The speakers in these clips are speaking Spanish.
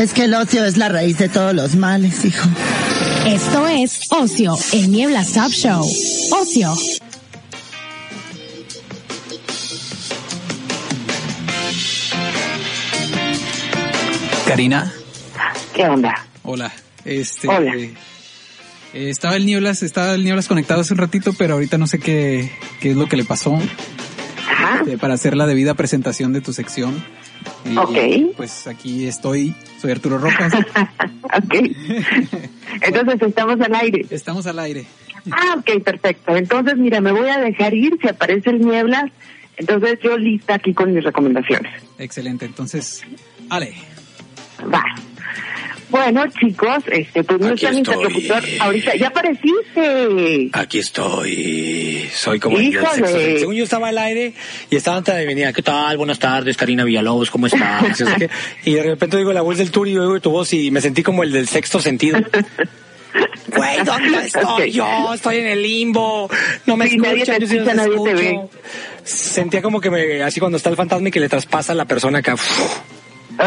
Es que el ocio es la raíz de todos los males, hijo. Esto es Ocio, el Niebla Top Show. Ocio. Karina. ¿Qué onda? Hola. Este. Hola. eh, estaba el Nieblas, estaba el Nieblas conectado hace un ratito, pero ahorita no sé qué, qué es lo que le pasó Eh, para hacer la debida presentación de tu sección. Y, Ok. Pues aquí estoy, soy Arturo Rojas. ok. Entonces estamos al aire. Estamos al aire. Ah, ok, perfecto. Entonces, mira, me voy a dejar ir si aparece el nieblas. Entonces yo lista aquí con mis recomendaciones. Excelente. Entonces, Ale. Va. Bueno, chicos, este, pues no Aquí está mi estoy. interlocutor ahorita. ¡Ya apareciste! Aquí estoy. Soy como el Híjole. sentido. Según yo estaba al aire y estaba antes de venir. ¿Qué tal? Buenas tardes, Karina Villalobos, ¿cómo estás? Y de repente digo la voz del tour y oigo tu voz y me sentí como el del sexto sentido. Güey, ¿dónde estoy yo? Estoy en el limbo. No me Sí, nadie te escucha, nadie te escucho. Sentía como que me, así cuando está el fantasma y que le traspasa a la persona acá.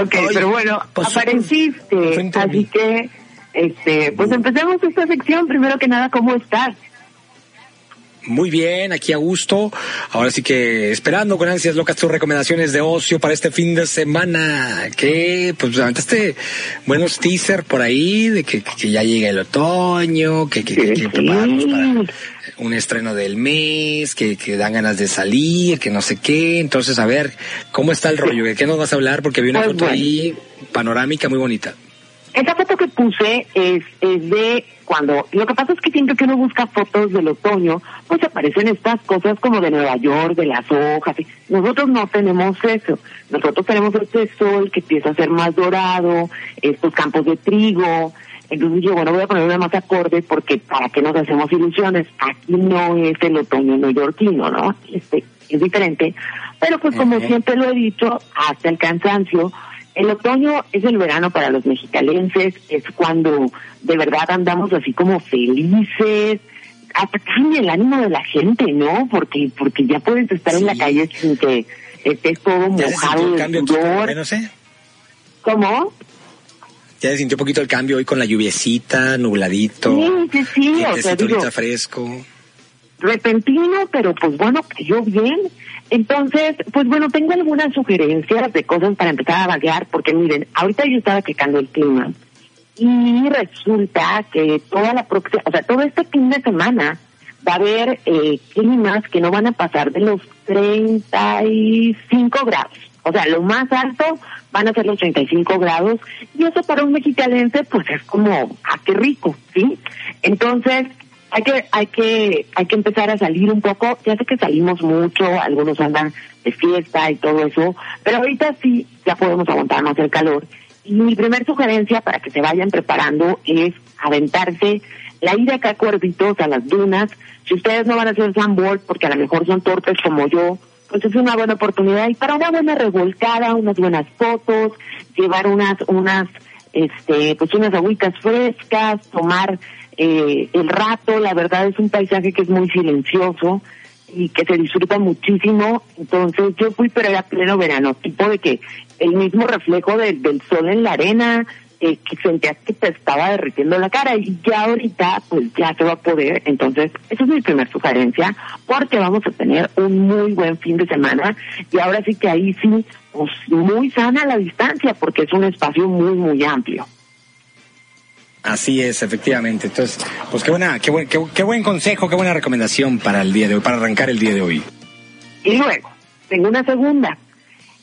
Ok, Ay, pero bueno, pasó apareciste. Así que, este, pues empecemos esta sección. Primero que nada, ¿cómo estás? Muy bien, aquí a gusto. Ahora sí que esperando con ansias locas tus recomendaciones de ocio para este fin de semana. Que, pues, aventaste buenos teaser por ahí de que, que ya llega el otoño, que, que, que, prepararnos para un estreno del mes, que, que dan ganas de salir, que no sé qué. Entonces, a ver, ¿cómo está el rollo? ¿De qué nos vas a hablar? Porque vi una Pues foto ahí panorámica muy bonita. Esa foto que puse es, es de cuando, lo que pasa es que siempre que uno busca fotos del otoño, pues aparecen estas cosas como de Nueva York, de las hojas. Nosotros no tenemos eso. Nosotros tenemos este sol que empieza a ser más dorado, estos campos de trigo. Entonces yo, bueno, voy a ponerme más acorde porque para qué nos hacemos ilusiones. Aquí no es el otoño neoyorquino, ¿no? Este, es diferente. Pero pues como siempre lo he dicho, hasta el cansancio, el otoño es el verano para los mexicalenses, es cuando de verdad andamos así como felices, hasta cambia el ánimo de la gente, ¿no? Porque porque ya puedes estar en la calle sin que estés todo ¿Ya se sintió mojado de cambio? en tu- sudor. No sé. ¿Cómo? Ya se sintió un poquito el cambio hoy con la lluviecita, nubladito. Sí, sí, sí, o sea, digo, fresco. Repentino, pero pues bueno, cayó bien. Entonces, pues bueno, tengo algunas sugerencias de cosas para empezar a vaguear, porque miren, ahorita yo estaba checando el clima y resulta que toda la próxima, o sea, todo este fin de semana va a haber eh, climas que no van a pasar de los 35 grados. O sea, lo más alto van a ser los 35 grados y eso para un mexicalense pues es como, ah, qué rico, ¿sí? Entonces, hay que, hay que, hay que empezar a salir un poco. Ya sé que salimos mucho, algunos andan de fiesta y todo eso, pero ahorita sí ya podemos aguantar más el calor. Y mi primer sugerencia para que se vayan preparando es aventarse la ida acá a Cuervitos, a las dunas. Si ustedes no van a hacer sandboard porque a lo mejor son torpes como yo, pues es una buena oportunidad. Y para una buena revolcada, unas buenas fotos, llevar unas, unas, este, pues unas agüitas frescas, tomar eh, el rato. La verdad es un paisaje que es muy silencioso y que se disfruta muchísimo. Entonces yo fui, pero era pleno verano, tipo de que el mismo reflejo del- sol en la arena, eh, que sentías que te estaba derritiendo la cara y ya ahorita pues ya se va a poder. Entonces, esa es mi primera sugerencia porque vamos a tener un muy buen fin de semana y ahora sí que ahí sí, pues muy sana la distancia porque es un espacio muy, muy amplio. Así es, efectivamente. Entonces, pues qué buena, qué buen, qué, qué buen consejo, qué buena recomendación para el día de hoy, para arrancar el día de hoy. Y luego, tengo una segunda.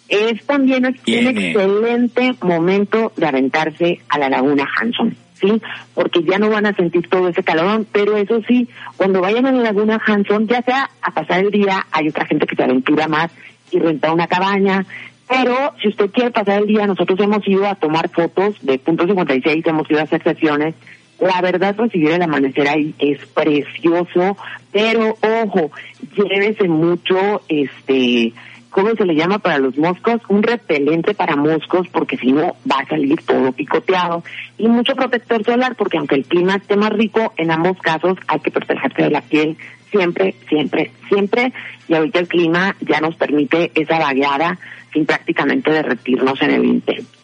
Es también un excelente momento de aventarse a la laguna Hanson, ¿sí? Porque ya no van a sentir todo ese calorón, pero eso sí, cuando vayan a la laguna Hanson, ya sea a pasar el día, hay otra gente que se aventura más y renta una cabaña, pero si usted quiere pasar el día, nosotros hemos ido a tomar fotos de punto 56, hemos ido a hacer sesiones. La verdad, recibir el amanecer ahí es precioso, pero ojo, llévese mucho, este, ¿cómo se le llama para los moscos? Un repelente para moscos, porque si no va a salir todo picoteado. Y mucho protector solar, porque aunque el clima esté más rico, en ambos casos hay que protegerse de la piel siempre, siempre, siempre. Y ahorita el clima ya nos permite esa vagueada sin prácticamente derretirnos en el intento.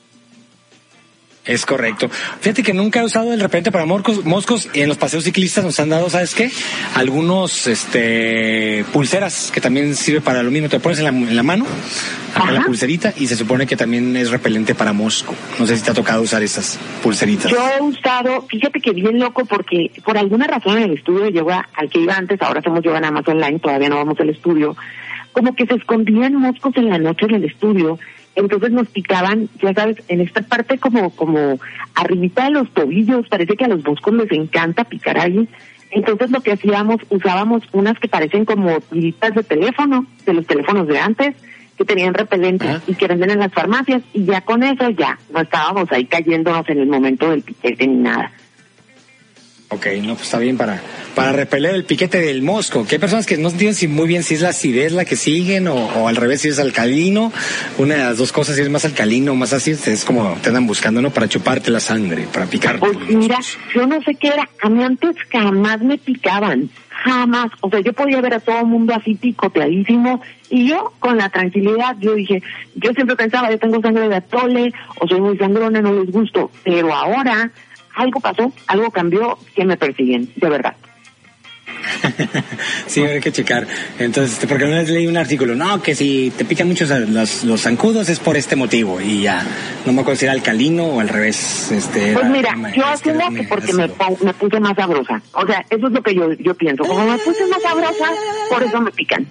Es correcto. Fíjate que nunca he usado el repelente para moscos, moscos y en los paseos ciclistas nos han dado, ¿sabes qué? Algunos, este, pulseras que también sirve para lo mismo. Te pones en la, en la mano, acá la pulserita y se supone que también es repelente para mosco. No sé si te ha tocado usar esas pulseritas. Yo he usado, fíjate que bien loco porque por alguna razón en el estudio yoga al que iba antes, ahora hacemos yoga nada más online, todavía no vamos al estudio, como que se escondían moscos en la noche en el estudio, entonces nos picaban, ya sabes, en esta parte como, como arribita de los tobillos, parece que a los moscos les encanta picar ahí. Entonces lo que hacíamos, usábamos unas que parecen como tiritas de teléfono, de los teléfonos de antes, que tenían repelente Ah. y que venden en las farmacias, y ya con eso ya no estábamos ahí cayéndonos en el momento del piquete ni nada. Ok, no, pues está bien para, para repeler el piquete del mosco. Que hay personas que no entienden si muy bien si es la acidez la que siguen o, o al revés si es alcalino. Una de las dos cosas, si es más alcalino o más ácido, es como te andan buscando, ¿no? Para chuparte la sangre, para picarte. Pues mira, yo no sé qué era. A mí antes jamás me picaban. Jamás. O sea, yo podía ver a todo el mundo así picoteadísimo. Y yo, con la tranquilidad, yo dije, yo siempre pensaba, yo tengo sangre de atole, o soy muy sangrona, no les gusto. Pero ahora, algo pasó, algo cambió, que me persiguen, de verdad. Sí, hay que checar. Entonces, este, porque una vez leí un artículo, no, que si te pican mucho los, los zancudos es por este motivo. Y ya, no me acuerdo si era alcalino o al revés. Este, Pues era- mira, me- yo asumo que porque me, me puse más sabrosa. O sea, eso es lo que yo, yo pienso. Como me puse más sabrosa, por eso me pican.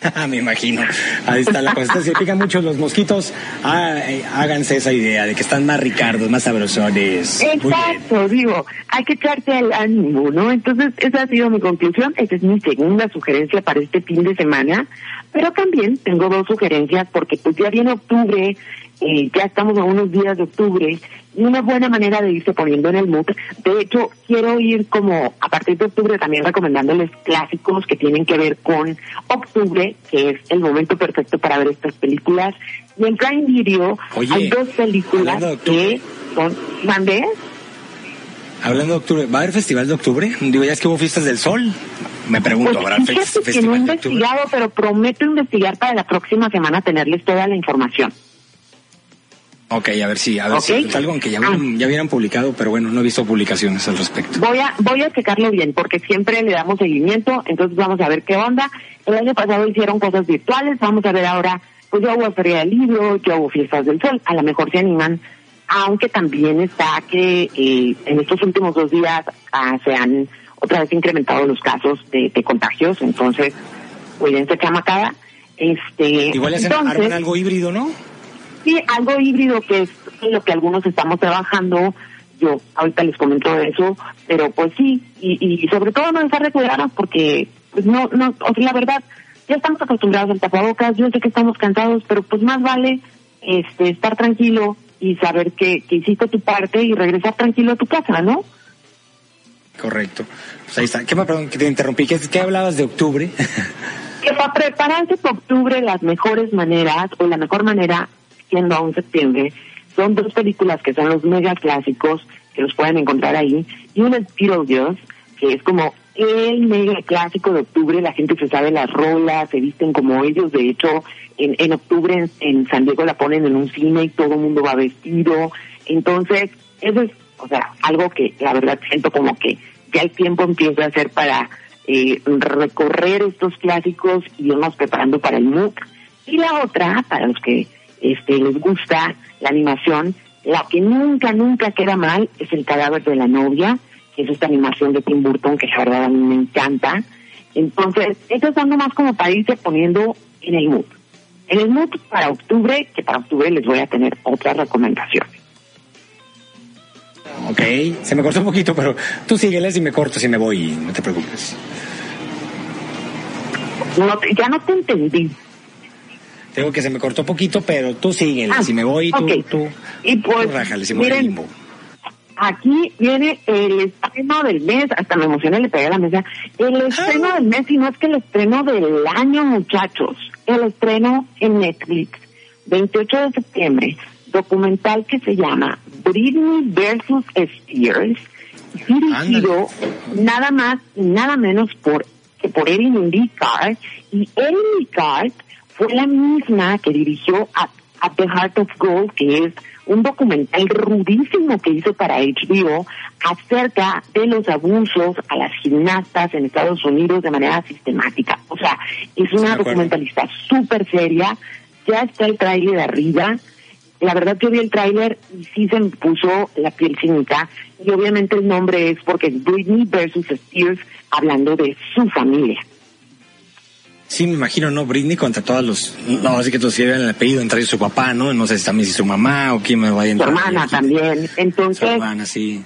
me imagino. Ahí está la cosa. Si pican mucho los mosquitos, ah, eh, háganse esa idea de que están más ricardos, más sabrosones. Exacto, digo, hay que echarte el ánimo, ¿no? Entonces, esa ha sido mi conclusión, esa es mi segunda sugerencia para este fin de semana, pero también tengo dos sugerencias porque pues ya viene octubre, eh, ya estamos a unos días de octubre, una buena manera de irse poniendo en el mood. De hecho, quiero ir como a partir de octubre también recomendándoles clásicos que tienen que ver con octubre, que es el momento perfecto para ver estas películas. Y en Prime Video Oye, hay dos películas que son... ¿Mandé? Hablando de octubre, ¿va a haber festival de octubre? Digo, ya es que hubo fiestas del sol. Me pregunto, Pues ¿habrá fe- fíjate que no he festival de octubre? investigado, pero prometo investigar para la próxima semana tenerles toda la información. Ok, a ver si, a ver si es algo que ya hubieran, ya hubieran publicado, pero bueno, no he visto publicaciones al respecto. Voy a voy a checarlo bien porque siempre le damos seguimiento, entonces vamos a ver qué onda. El año pasado hicieron cosas virtuales, vamos a ver ahora, pues ya hubo feria del libro, ya hubo fiestas del sol, a lo mejor se animan, aunque también está que eh, en estos últimos dos días ah, se han otra vez incrementado los casos de, de contagios, entonces cuídense chamacada. Este, Igual hacen, entonces, algo híbrido, ¿no? Sí, algo híbrido que es en lo que algunos estamos trabajando. Yo ahorita les comento eso, pero pues sí, y, y sobre todo no dejar de cuidarnos porque, pues no, no, o sea, la verdad, ya estamos acostumbrados al tapabocas, yo sé que estamos cansados, pero pues más vale este estar tranquilo y saber que, que hiciste tu parte y regresar tranquilo a tu casa, ¿no? Correcto. Pues ahí está. ¿Qué perdón, que te interrumpí? ¿Qué, qué hablabas de octubre? que para prepararse para octubre las mejores maneras o la mejor manera siendo aún septiembre son dos películas que son los mega clásicos que los pueden encontrar ahí y una es Beetlejuice que es como el mega clásico de octubre la gente se sabe las rolas se visten como ellos de hecho en, en octubre en, San Diego la ponen en un cine y todo el mundo va vestido entonces eso es o sea algo que la verdad siento como que ya el tiempo empieza a ser para eh, recorrer estos clásicos y irnos preparando para el MOOC. Y la otra, para los que este, les gusta la animación, la que nunca, nunca queda mal es El cadáver de la novia, que es esta animación de Tim Burton que la verdad a mí me encanta. Entonces, esto es dando más como para irse poniendo en el mood. En el mood para octubre, que para octubre les voy a tener otras recomendaciones. ok, se me cortó un poquito, pero tú sígueles y me corto si me voy, no te preocupes. No ya no te entendí. Tengo que se me cortó poquito, pero tú sígueles. Ah, si me voy, tú, tú, Y pues, tú rájale, si miren, limbo. Aquí viene el estreno del mes, hasta me emocioné, le pegué a la mesa. El estreno del mes, y no es que el estreno del año, muchachos. El estreno en Netflix, 28 de septiembre, documental que se llama Britney versus Spears, dirigido nada más y nada menos por que por Erin Lee Card, y Erin Lee Card fue la misma que dirigió a At the Heart of Gold, que es un documental rudísimo que hizo para HBO acerca de los abusos a las gimnastas en Estados Unidos de manera sistemática. O sea, es una documentalista súper seria. Ya está el tráiler arriba. La verdad que vi el tráiler y sí se me puso la piel chinita. Y obviamente el nombre es porque es Britney versus Spears hablando de su familia. Sí, me imagino, ¿no? Britney contra todos los... No, así que todos llevan el apellido, entre su papá, ¿no? No sé si también si su mamá o quién me vaya a entrar. Su hermana también. Entonces... Su hermana, sí.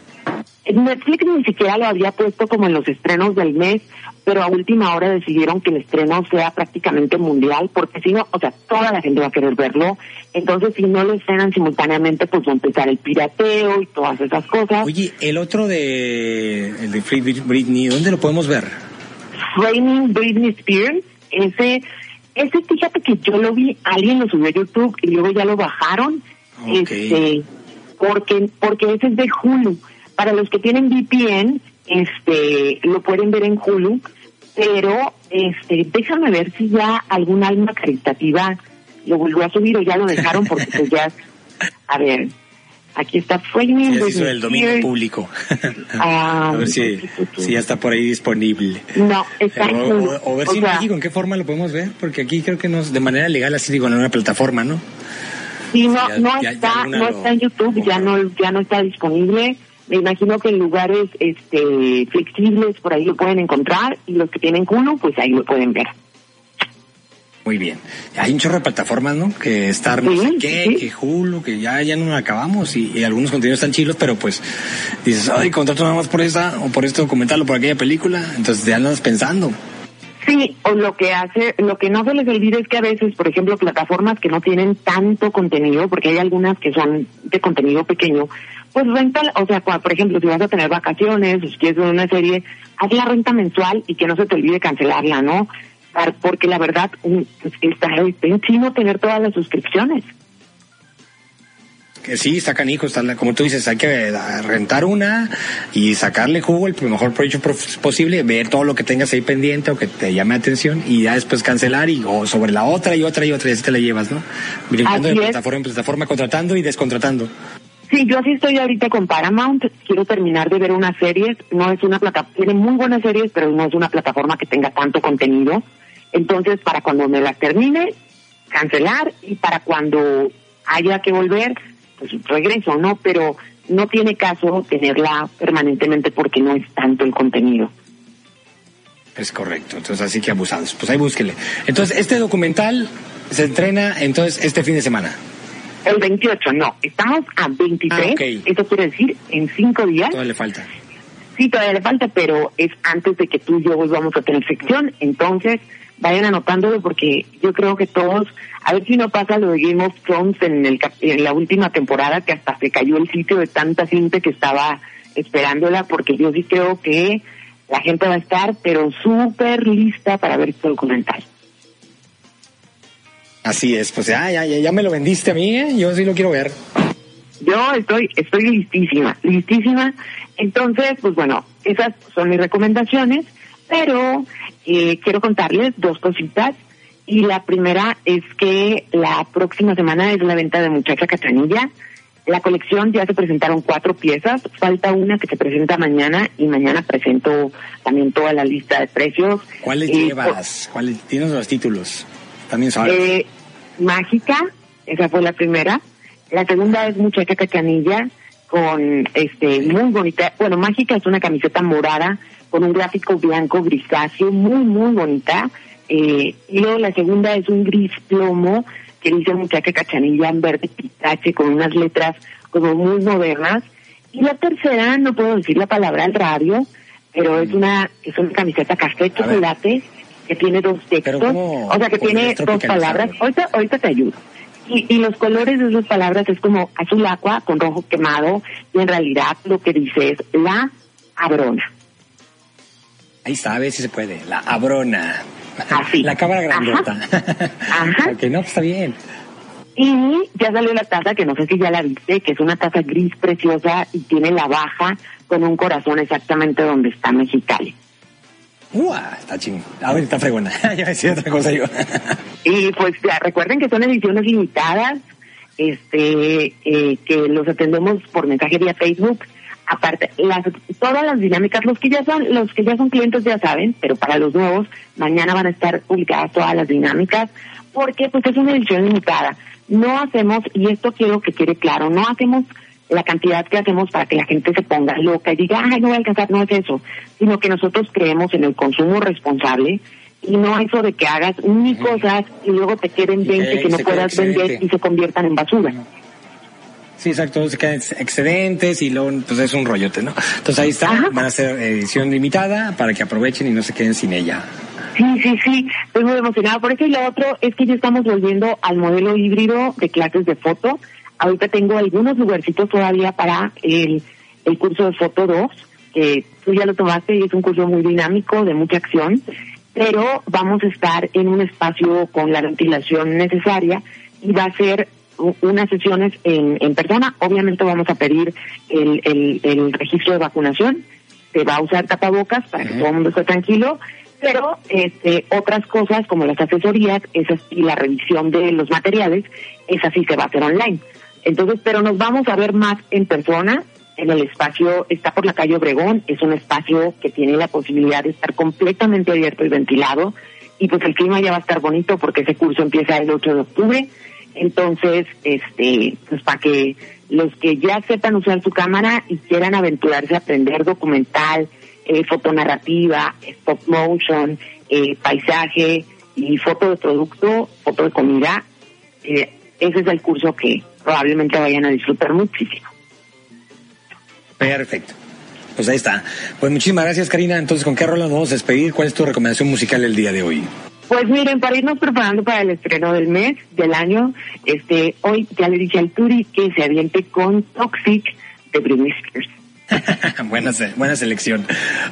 Netflix ni siquiera lo había puesto como en los estrenos del mes, pero a última hora decidieron que el estreno sea prácticamente mundial, porque si no, o sea, toda la gente va a querer verlo. Entonces, si no lo estrenan simultáneamente, pues va a empezar el pirateo y todas esas cosas. Oye, el otro de, el de Free Britney, ¿dónde lo podemos ver? Framing Britney Spears ese, ese fíjate que yo lo vi, alguien lo subió a YouTube y luego ya lo bajaron, este, porque, porque ese es de Hulu. Para los que tienen VPN, este, lo pueden ver en Hulu, pero este, déjame ver si ya algún alma caritativa lo volvió a subir o ya lo dejaron porque pues ya, a ver, Aquí está Framing. Sí, el dominio público. Ah, a ver si, si, ya está por ahí disponible. No, está en o, o, ver si en México en qué forma lo podemos ver, porque aquí creo que no de manera legal, así digo, en una plataforma, ¿no? Sí, no, no está, no está en YouTube, ya no, ya no está disponible. Me imagino que en lugares este, flexibles por ahí lo pueden encontrar y los que tienen culo, pues ahí lo pueden ver. Muy bien. Hay un chorro de plataformas, ¿no? Que Star no sé qué, que Hulu, que ya, ya no acabamos y, algunos contenidos están chilos, pero pues dices, ay, contrato nada más por esta o por este documental o por aquella película. Entonces ya andas pensando. Sí, o lo que hace, lo que no se les olvida es que a veces, por ejemplo, plataformas que no tienen tanto contenido, porque hay algunas que son de contenido pequeño, pues renta, o sea, por ejemplo, si vas a tener vacaciones o si quieres ver una serie, haz la renta mensual y que no se te olvide cancelarla, ¿no? Porque la verdad está, en chino tener todas las suscripciones. Que sí, está canijo, está, como tú dices, hay que rentar una y sacarle jugo el mejor provecho posible, ver todo lo que tengas ahí pendiente o que te llame atención y ya después cancelar y o sobre la otra y otra y otra y así te la llevas, ¿no? Brincando de plataforma en plataforma, contratando y descontratando. Sí, yo así estoy ahorita con Paramount. Quiero terminar de ver unas series. No es una plataforma, tiene muy buenas series, pero no es una plataforma que tenga tanto contenido. Entonces, para cuando me la termine, cancelar y para cuando haya que volver, pues regreso, ¿no? Pero no tiene caso tenerla permanentemente porque no es tanto el contenido. Es correcto, entonces así que abusados. Pues ahí búsquele. Entonces, este documental se entrena entonces este fin de semana. El 28, no, estamos a 23, ah, eso quiere decir en cinco días. Todavía le falta. Sí, todavía le falta, pero es antes de que tú y yo volvamos a tener sección, entonces vayan anotándolo porque yo creo que todos, a ver si no pasa lo de Game of Thrones en, el, en la última temporada que hasta se cayó el sitio de tanta gente que estaba esperándola porque yo sí creo que la gente va a estar pero súper lista para ver este documental. Así es, pues ya, ya, me lo vendiste a mí, ¿eh? yo sí lo quiero ver. Yo estoy, estoy listísima, listísima. Entonces, pues bueno, esas son mis recomendaciones, pero eh, quiero contarles dos cositas. Y la primera es que la próxima semana es la venta de Muchacha Catranilla. La colección ya se presentaron cuatro piezas, falta una que se presenta mañana y mañana presento también toda la lista de precios. ¿Cuáles eh, llevas? ¿Cuáles tienes los títulos? También sabes. Eh, Mágica, esa fue la primera. La segunda es Muchacha Catranilla con este muy bonita, bueno, Mágica es una camiseta morada con un gráfico blanco grisáceo, muy, muy bonita. Eh, y luego la segunda es un gris plomo que dice muchacha cachanilla en verde pistache con unas letras como muy modernas. Y la tercera, no puedo decir la palabra al radio, pero es una es una camiseta café chocolate que tiene dos textos, o sea que tiene dos palabras. Ahorita, ahorita te ayudo. Y, y, los colores de esas palabras es como azul agua con rojo quemado y en realidad lo que dice es la abrona. Ahí está, a ver si se puede. La abrona. Así. La cámara grandota. Ajá. ok, no, está bien. Y ya salió la taza, que no sé si ya la viste, que es una taza gris preciosa y tiene la baja con un corazón exactamente donde está Mexicali. ¡Uah! Está ching. A ver, está fregona. ya decía otra cosa yo. y pues ya, recuerden que son ediciones limitadas. este, eh, que los atendemos por mensajería Facebook. Aparte, las, todas las dinámicas, los que ya son, los que ya son clientes ya saben, pero para los nuevos, mañana van a estar publicadas todas las dinámicas, porque pues es una edición limitada. No hacemos, y esto quiero que quede claro, no hacemos la cantidad que hacemos para que la gente se ponga loca y diga, ay, no voy a alcanzar, no es eso, sino que nosotros creemos en el consumo responsable y no eso de que hagas mil cosas y luego te queden 20 que no puedas vender y se conviertan en basura. Sí, exacto, se quedan excedentes y luego pues es un rollote, ¿no? Entonces ahí está, van a ser edición limitada para que aprovechen y no se queden sin ella. Sí, sí, sí, estoy muy emocionada por eso y lo otro es que ya estamos volviendo al modelo híbrido de clases de foto. Ahorita tengo algunos lugarcitos todavía para el, el curso de foto 2, que tú ya lo tomaste y es un curso muy dinámico, de mucha acción, pero vamos a estar en un espacio con la ventilación necesaria y va a ser unas sesiones en, en persona. Obviamente vamos a pedir el, el, el registro de vacunación. Se va a usar tapabocas para que todo el mundo esté tranquilo. Pero este, otras cosas como las asesorías esas, y la revisión de los materiales, esa sí se va a hacer online. Entonces, pero nos vamos a ver más en persona. En el espacio, está por la calle Obregón, es un espacio que tiene la posibilidad de estar completamente abierto y ventilado. Y pues el clima ya va a estar bonito porque ese curso empieza el 8 de octubre entonces, este, pues para que los que ya sepan usar su cámara y quieran aventurarse a aprender documental, eh, fotonarrativa, stop motion, eh, paisaje y foto de producto, foto de comida, eh, ese es el curso que probablemente vayan a disfrutar muchísimo. Perfecto. Pues ahí está. Pues muchísimas gracias, Karina. Entonces, ¿con qué rola nos vamos a despedir? ¿Cuál es tu recomendación musical el día de hoy? Pues miren, para irnos preparando para el estreno del mes, del año, este, hoy ya le dije al Turi que se aviente con Toxic de Britney Spears. buena, buena selección.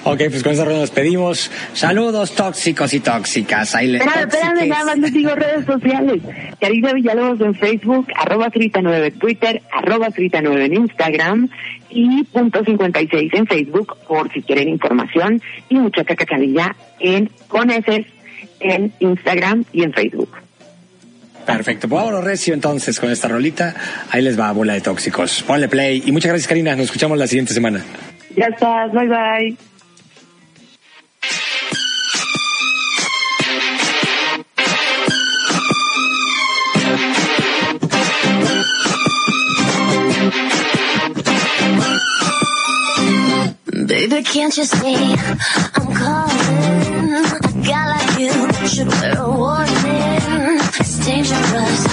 Ok, pues con eso nos despedimos. Saludos tóxicos y tóxicas. Ahí les Espérame, nada más les digo redes sociales. Karina Villalobos en Facebook, arroba Frita9 en Twitter, arroba Frita9 en Instagram y punto 56 en Facebook por si quieren información y mucha cacacanilla en Coneces en Instagram y en Facebook. Perfecto, pues vámonos recio entonces con esta rolita. Ahí les va, bola de tóxicos. Ponle play. Y muchas gracias, Karina. Nos escuchamos la siguiente semana. Ya estás, bye bye. Baby, can't you see I'm calling? A guy like you should wear a warning. dangerous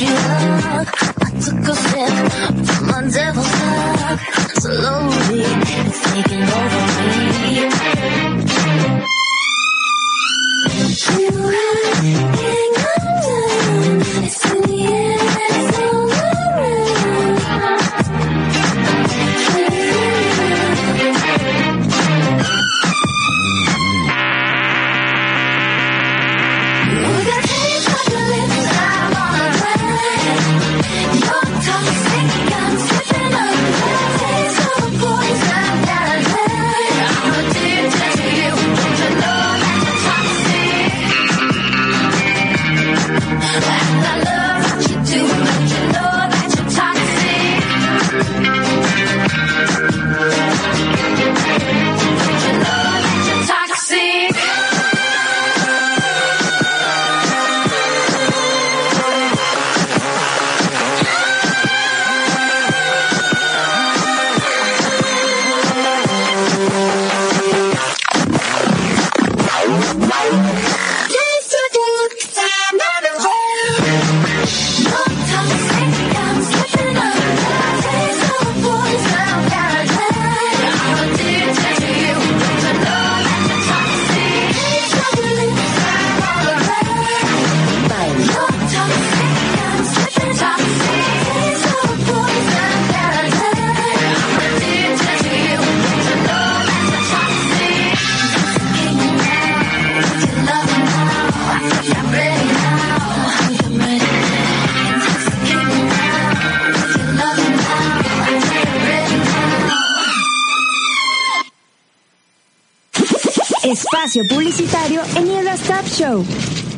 you up. I took a sip from my devil's cup. Slowly, it's taking over me. Feel right publicitario en Nieblas Top Show.